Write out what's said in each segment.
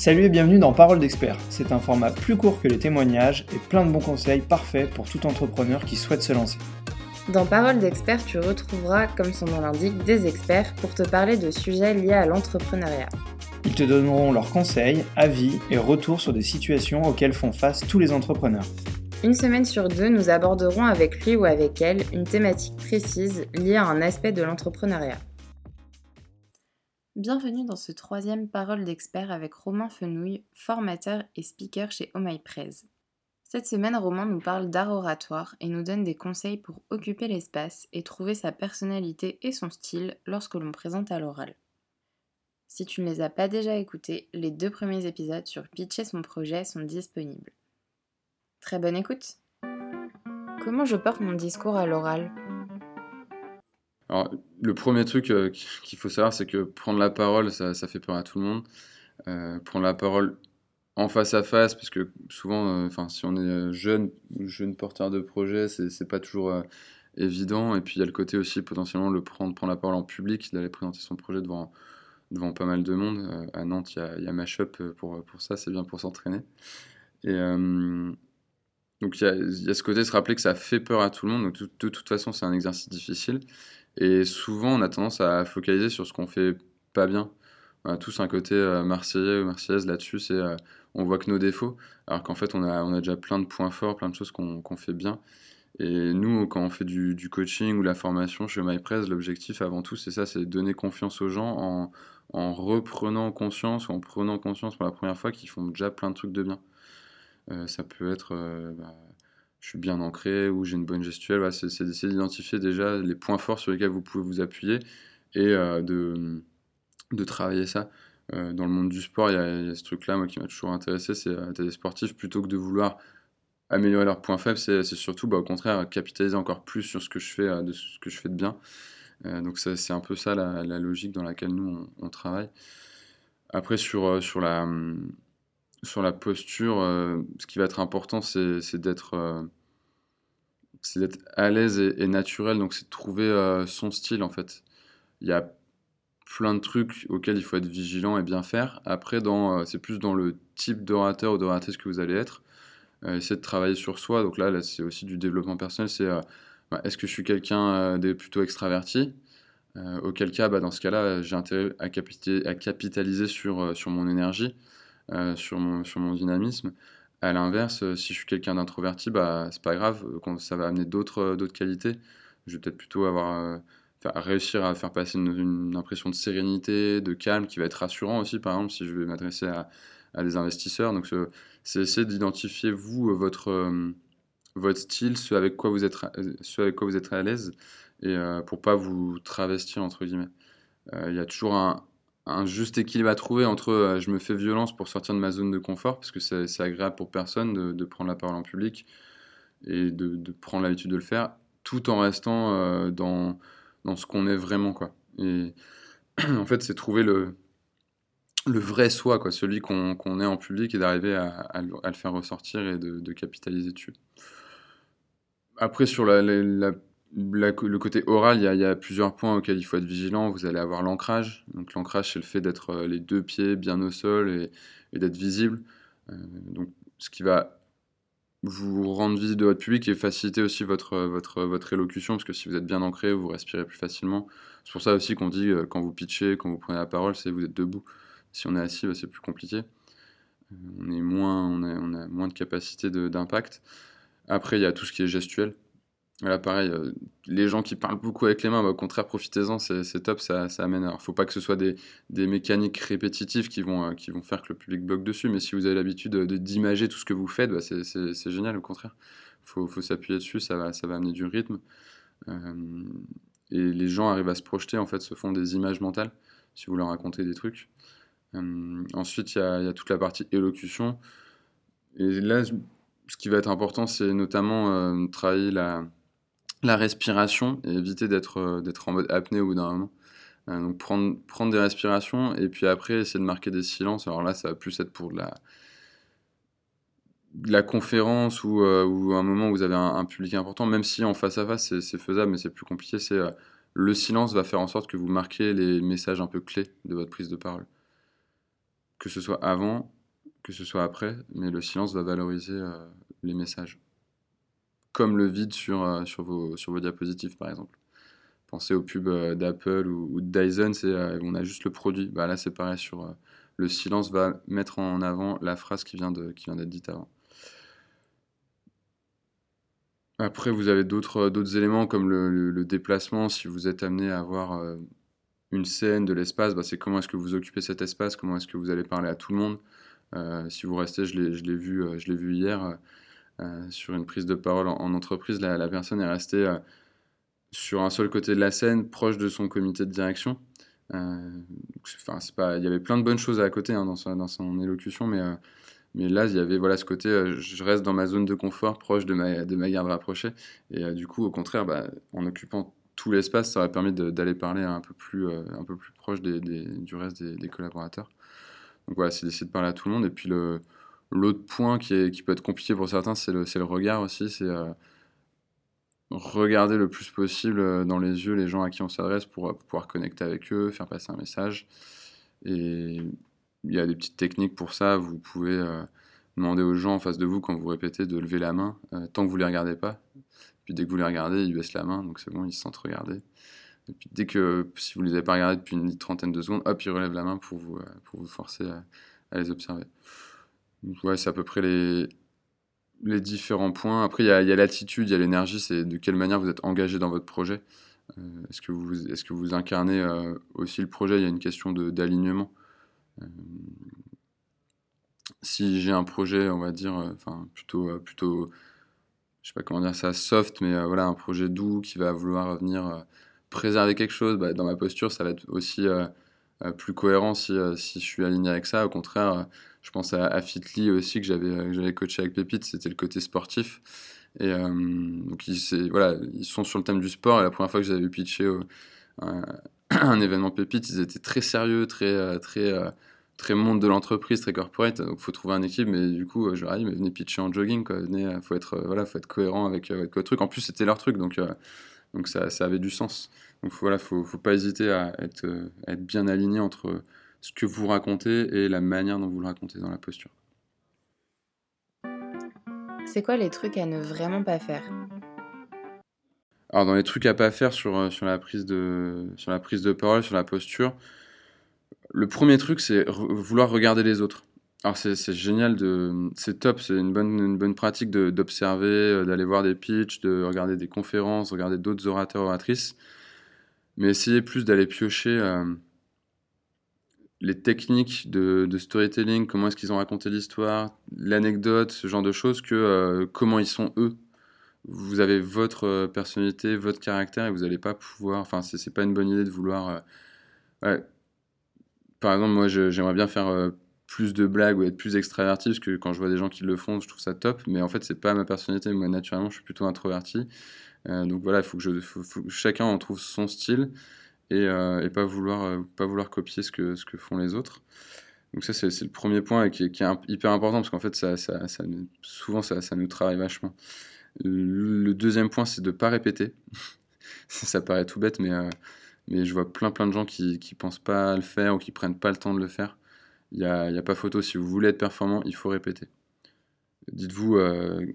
Salut et bienvenue dans Parole d'expert. C'est un format plus court que les témoignages et plein de bons conseils parfaits pour tout entrepreneur qui souhaite se lancer. Dans Parole d'expert, tu retrouveras, comme son nom l'indique, des experts pour te parler de sujets liés à l'entrepreneuriat. Ils te donneront leurs conseils, avis et retours sur des situations auxquelles font face tous les entrepreneurs. Une semaine sur deux, nous aborderons avec lui ou avec elle une thématique précise liée à un aspect de l'entrepreneuriat. Bienvenue dans ce troisième Parole d'expert avec Romain Fenouille, formateur et speaker chez Oh. Cette semaine, Romain nous parle d'art oratoire et nous donne des conseils pour occuper l'espace et trouver sa personnalité et son style lorsque l'on présente à l'oral. Si tu ne les as pas déjà écoutés, les deux premiers épisodes sur Pitcher son projet sont disponibles. Très bonne écoute. Comment je porte mon discours à l'oral? Alors, le premier truc euh, qu'il faut savoir, c'est que prendre la parole, ça, fait peur à tout le monde. Euh, prendre la parole en face à face, parce que souvent, euh, si on est jeune jeune porteur de projet, c'est pas toujours évident. Et puis il y a le côté aussi potentiellement le prendre, prendre la parole en public, d'aller présenter son projet devant, devant pas mal de monde. À Nantes, il y a, y a Mashup pour, pour ça, c'est bien pour s'entraîner. Et donc il y, a, ce côté, se rappeler que ça fait peur à tout le monde. Donc de, de toute façon, c'est un exercice difficile. Et souvent, on a tendance à focaliser sur ce qu'on fait pas bien. On a tous un côté euh, marseillais ou marseillaise là-dessus, c'est euh, on voit que nos défauts, alors qu'en fait, on a, on a déjà plein de points forts, plein de choses qu'on qu fait bien. Et nous, quand on fait du, coaching ou la formation chez MyPress, l'objectif avant tout, c'est ça, c'est donner confiance aux gens en, en, reprenant conscience ou en prenant conscience pour la première fois qu'ils font déjà plein de trucs de bien. Euh, ça peut être bah, je suis bien ancré ou j'ai une bonne gestuelle. C'est d'essayer d'identifier déjà les points forts sur lesquels vous pouvez vous appuyer et euh, de, de travailler ça. Euh, dans le monde du sport, il y a, ce truc-là qui m'a toujours intéressé, c'est euh, des sportifs, plutôt que de vouloir améliorer leurs points faibles, c'est surtout bah, au contraire capitaliser encore plus sur ce que je fais, euh, de ce que je fais de bien. Donc c'est un peu ça la, logique dans laquelle nous on, on travaille. Après sur, sur la sur la posture, euh, ce qui va être important, c'est d'être euh, d'être à l'aise et, naturel. Donc, c'est de trouver euh, son style, en fait. Il y a plein de trucs auxquels il faut être vigilant et bien faire. Après, dans, c'est plus dans le type d'orateur ou d'oratrice que vous allez être. essayer de travailler sur soi. Donc là, là c'est aussi du développement personnel. C'est bah, est-ce que je suis quelqu'un de plutôt extraverti Auquel cas, bah, dans ce cas-là, j'ai intérêt à, capitaliser, à capitaliser sur, sur mon énergie. Euh, sur, mon, sur mon dynamisme. À l'inverse, euh, si je suis quelqu'un d'introverti, bah, c'est pas grave, euh, ça va amener d'autres qualités. Je vais peut-être plutôt avoir, réussir à faire passer une, impression de sérénité, de calme, qui va être rassurant aussi, par exemple, si je vais m'adresser à, à, des investisseurs. Donc, c'est essayer d'identifier, vous, votre, votre style, ce avec quoi vous êtes, ce avec quoi vous êtes à l'aise, et euh, pour pas vous travestir, entre guillemets. Il y a toujours un, un juste équilibre à trouver entre euh, je me fais violence pour sortir de ma zone de confort, parce que c'est agréable pour personne de, de, prendre la parole en public et de, prendre l'habitude de le faire, tout en restant euh, dans, dans ce qu'on est vraiment. Quoi. Et en fait, c'est trouver le, le vrai soi, quoi, celui qu'on qu est en public et d'arriver à, le faire ressortir et de, capitaliser dessus. Après, sur la le côté oral, il y, a, plusieurs points auxquels il faut être vigilant. Vous allez avoir l'ancrage. Donc l'ancrage, c'est le fait d'être euh, les deux pieds bien au sol et, et d'être visible. Euh, donc ce qui va vous rendre visible de votre public et faciliter aussi votre, votre, votre élocution, parce que si vous êtes bien ancré, vous respirez plus facilement. C'est pour ça aussi qu'on dit, euh, quand vous pitchez, quand vous prenez la parole, c'est vous êtes debout. Si on est assis, bah, c'est plus compliqué. On, est moins, on, a, on a moins de capacité d'impact. Après, il y a tout ce qui est gestuel. Voilà, pareil, euh, les gens qui parlent beaucoup avec les mains, bah, au contraire, profitez-en, c'est top, ça, ça amène. Alors, faut pas que ce soit des, des mécaniques répétitives qui vont, euh, qui vont faire que le public bloque dessus, mais si vous avez l'habitude d'imager tout ce que vous faites, bah, c'est génial, au contraire. Faut, faut s'appuyer dessus, ça va, ça va amener du rythme. Euh, et les gens arrivent à se projeter, en fait, se font des images mentales, si vous leur racontez des trucs. Euh, ensuite, il y a, y a, toute la partie élocution. Et là, ce qui va être important, c'est notamment euh, travailler la la respiration et éviter d'être euh, d'être en mode apnée au bout d'un moment. Euh, donc prendre, prendre des respirations et puis après essayer de marquer des silences. Alors là, ça va plus être pour de la, la conférence ou, euh, ou un moment où vous avez un, public important, même si en face à face c'est faisable, mais c'est plus compliqué. C'est le silence va faire en sorte que vous marquez les messages un peu clés de votre prise de parole. que ce soit avant, que ce soit après, mais le silence va valoriser les messages. Comme le vide sur, sur, vos, diapositives, par exemple. Pensez aux pubs d'Apple ou, de Dyson, c'est, on a juste le produit. Bah, là, c'est pareil sur le silence va mettre en avant la phrase qui vient, d'être dite avant. Après, vous avez d'autres, éléments comme le, déplacement. Si vous êtes amené à avoir euh, une scène de l'espace, bah, c'est comment est-ce que vous occupez cet espace, comment est-ce que vous allez parler à tout le monde. Euh, si vous restez, euh, je l'ai vu hier sur une prise de parole en, entreprise, la, personne est restée sur un seul côté de la scène, proche de son comité de direction. Enfin, c'est pas, il y avait plein de bonnes choses à côté hein, dans, son, dans son élocution, mais mais là, il y avait voilà, ce côté, euh, je reste dans ma zone de confort, proche de ma, de ma garde rapprochée. Et euh, du coup, au contraire, bah, en occupant tout l'espace, ça aurait permis d'aller parler un peu plus, euh, un peu plus proche des, du reste des, collaborateurs. Donc voilà, c'est d'essayer de parler à tout le monde. Et puis l'autre point qui, peut être compliqué pour certains, c'est le, regard aussi. C'est regarder le plus possible dans les yeux les gens à qui on s'adresse pour pouvoir connecter avec eux, faire passer un message. Et il y a des petites techniques pour ça. Vous pouvez euh, demander aux gens en face de vous, quand vous répétez, de lever la main, euh, tant que vous ne les regardez pas. Puis dès que vous les regardez, ils baissent la main, donc c'est bon, ils se sentent regardés. Et puis dès que, si vous ne les avez pas regardés depuis une trentaine de secondes, hop, ils relèvent la main euh, pour vous forcer à, les observer. Ouais, c'est à peu près les, les différents points. Après, il y a, l'attitude, il y a l'énergie, c'est de quelle manière vous êtes engagé dans votre projet. est-ce, que vous, est-ce que vous incarnez aussi le projet? Il y a une question d'alignement. Euh, si j'ai un projet, on va dire, euh, enfin plutôt, euh, plutôt, je sais pas comment dire ça, soft, mais voilà, un projet doux qui va vouloir venir préserver quelque chose, bah, dans ma posture, ça va être aussi plus cohérent si, si, je suis aligné avec ça. Au contraire, je pense à, à Fitly aussi que j'avais coaché avec Pépite, c'était le côté sportif. Et donc ils, voilà, ils sont sur le thème du sport. La première fois que j'avais pitché un événement Pépite, ils étaient très sérieux, très très très monde de l'entreprise, très corporate, donc faut trouver un équipe, mais du coup, euh, je leur ai dit, mais venez pitcher en jogging, quoi, venez, euh, faut être, euh, voilà, faut être cohérent avec, votre truc. En plus, c'était leur truc, donc, donc ça, ça, avait du sens. Donc voilà, faut, faut pas hésiter à être, à être bien aligné entre ce que vous racontez et la manière dont vous le racontez dans la posture. C'est quoi les trucs à ne vraiment pas faire? Alors dans les trucs à pas faire sur, sur, la, prise de, sur la prise de parole, sur la posture, le premier truc, c'est vouloir regarder les autres. Alors c'est génial, de, c'est top, c'est une bonne, une bonne pratique d'observer, euh, d'aller voir des pitchs, de regarder des conférences, regarder d'autres orateurs, oratrices. Mais essayez plus d'aller piocher euh, les techniques de, storytelling, comment est-ce qu'ils ont raconté l'histoire, l'anecdote, ce genre de choses, que euh, comment ils sont eux. Vous avez votre personnalité, votre caractère, et vous n'allez pas pouvoir. Enfin, c'est pas une bonne idée de vouloir par exemple, moi, j'aimerais bien faire plus de blagues ou être plus extraverti, parce que quand je vois des gens qui le font, je trouve ça top. Mais en fait, c'est pas ma personnalité. Moi, naturellement, je suis plutôt introverti. Euh, donc voilà, il faut que, chacun en trouve son style et, euh, pas, vouloir, pas vouloir copier ce que, ce que font les autres. Donc ça, c'est le premier point qui, est hyper important, parce qu'en fait, ça, ça, souvent, ça, ça, nous travaille vachement. Le deuxième point, c'est de ne pas répéter. ça paraît tout bête, mais mais je vois plein plein de gens qui ne pensent pas à le faire ou qui prennent pas le temps de le faire. Il n'y a, y a, pas photo, si vous voulez être performant, il faut répéter. Dites-vous, euh,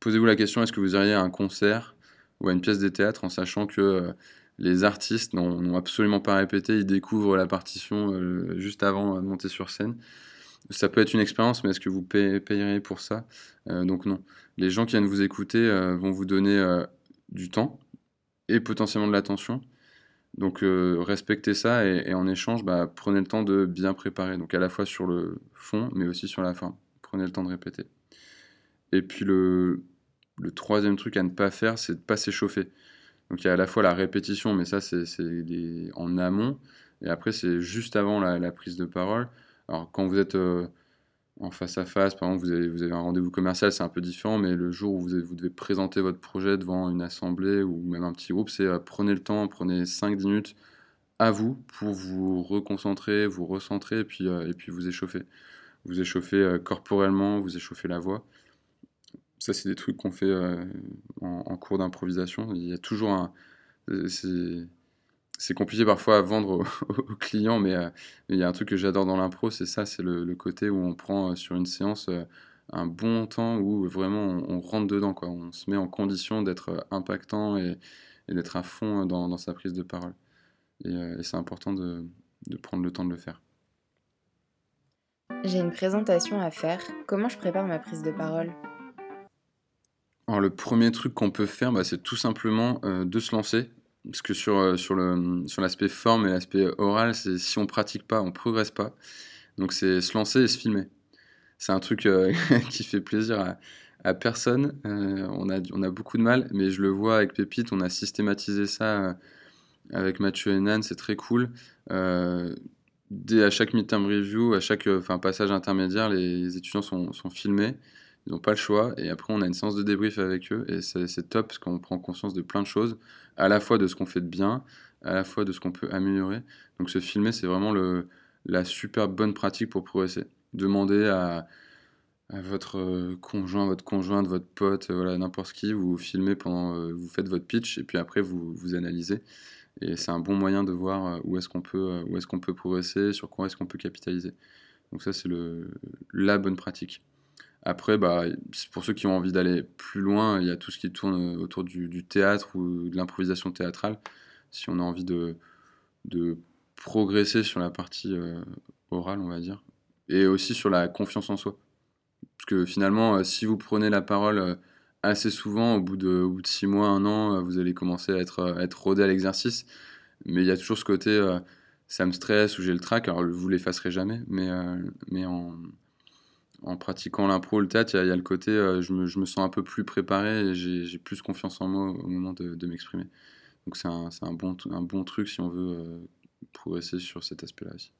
posez-vous la question, est-ce que vous iriez à un concert ou à une pièce de théâtre en sachant que euh, les artistes n'ont absolument pas répété, ils découvrent la partition euh, juste avant de monter sur scène. Ça peut être une expérience, mais est-ce que vous payeriez pour ça? Donc non. Les gens qui viennent vous écouter vont vous donner du temps et potentiellement de l'attention donc euh, respectez ça et, en échange, bah, prenez le temps de bien préparer. Donc à la fois sur le fond, mais aussi sur la fin. Prenez le temps de répéter. Et puis le, troisième truc à ne pas faire, c'est de ne pas s'échauffer. Donc il y a à la fois la répétition, mais ça c'est en amont. Et après c'est juste avant la, prise de parole. Alors quand vous êtes... Euh, en face à face. Par exemple, vous avez, vous avez un rendez-vous commercial, c'est un peu différent, mais le jour où vous, vous, devez présenter votre projet devant une assemblée ou même un petit groupe, c'est euh, prenez le temps, prenez 5-10 minutes à vous pour vous reconcentrer, vous recentrer et puis, euh, et puis vous échauffer. Vous échauffez euh, corporellement, vous échauffez la voix. Ça, c'est des trucs qu'on fait en, cours d'improvisation. Il y a toujours un. Compliqué parfois à vendre aux, clients, mais il y a un truc que j'adore dans l'impro, c'est ça, c'est le, côté où on prend sur une séance un bon temps où vraiment on, rentre dedans, quoi. On se met en condition d'être impactant et, d'être à fond dans, sa prise de parole. Et, c'est important de, de prendre le temps de le faire. J'ai une présentation à faire. Comment je prépare ma prise de parole? Alors, le premier truc qu'on peut faire, bah, c'est tout simplement de se lancer parce que sur, euh, sur, le, sur l'aspect forme et l'aspect oral, c'est si on pratique pas, on progresse pas. Donc c'est se lancer et se filmer. C'est un truc euh, qui fait plaisir à, à personne. Euh, on, a, on a beaucoup de mal, mais je le vois avec Pépite, on a systématisé ça avec Mathieu et Nan, c'est très cool. dès à chaque midterm review, à chaque enfin, passage intermédiaire, les étudiants sont, sont filmés. Ils n'ont pas le choix. Et après, on a une séance de débrief avec eux. Et c'est top parce qu'on prend conscience de plein de choses, à la fois de ce qu'on fait de bien, à la fois de ce qu'on peut améliorer. Donc, se filmer, c'est vraiment la super bonne pratique pour progresser. Demandez à, votre conjoint, votre conjointe, votre pote, voilà, n'importe qui, vous filmez pendant, euh, vous faites votre pitch et puis après vous, vous analysez. Et c'est un bon moyen de voir euh, où est-ce qu'on peut, euh, où est-ce qu'on peut progresser, sur quoi est-ce qu'on peut capitaliser. Donc ça, c'est la bonne pratique. Après, bah, pour ceux qui ont envie d'aller plus loin, il y a tout ce qui tourne euh, autour du, théâtre ou de l'improvisation théâtrale. Si on a envie de, de progresser sur la partie euh, orale, on va dire, et aussi sur la confiance en soi. Parce que finalement, euh, si vous prenez la parole assez souvent, au bout de, six mois, un an, vous allez commencer à être, être rodé à l'exercice. Mais il y a toujours ce côté, ça me stresse ou j'ai le trac. Alors, vous l'effacerez jamais, mais, mais en en pratiquant l'impro, le théâtre, il y, a le côté, euh, je, me, sens un peu plus préparé et j'ai plus confiance en moi au moment de, m'exprimer. Donc c'est un, un, bon, un bon truc si on veut euh, progresser sur cet aspect-là aussi.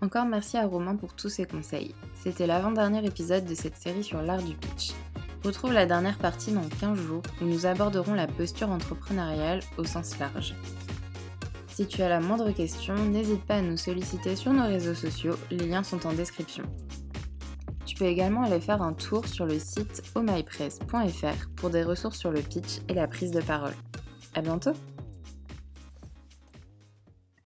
Encore merci à Romain pour tous ses conseils. C'était l'avant-dernier épisode de cette série sur l'art du pitch. Retrouve la dernière partie dans 15 jours où nous aborderons la posture entrepreneuriale au sens large. Si tu as la moindre question, n'hésite pas à nous solliciter sur nos réseaux sociaux, les liens sont en description. Tu peux également aller faire un tour sur le site omypress.fr pour des ressources sur le pitch et la prise de parole. À bientôt!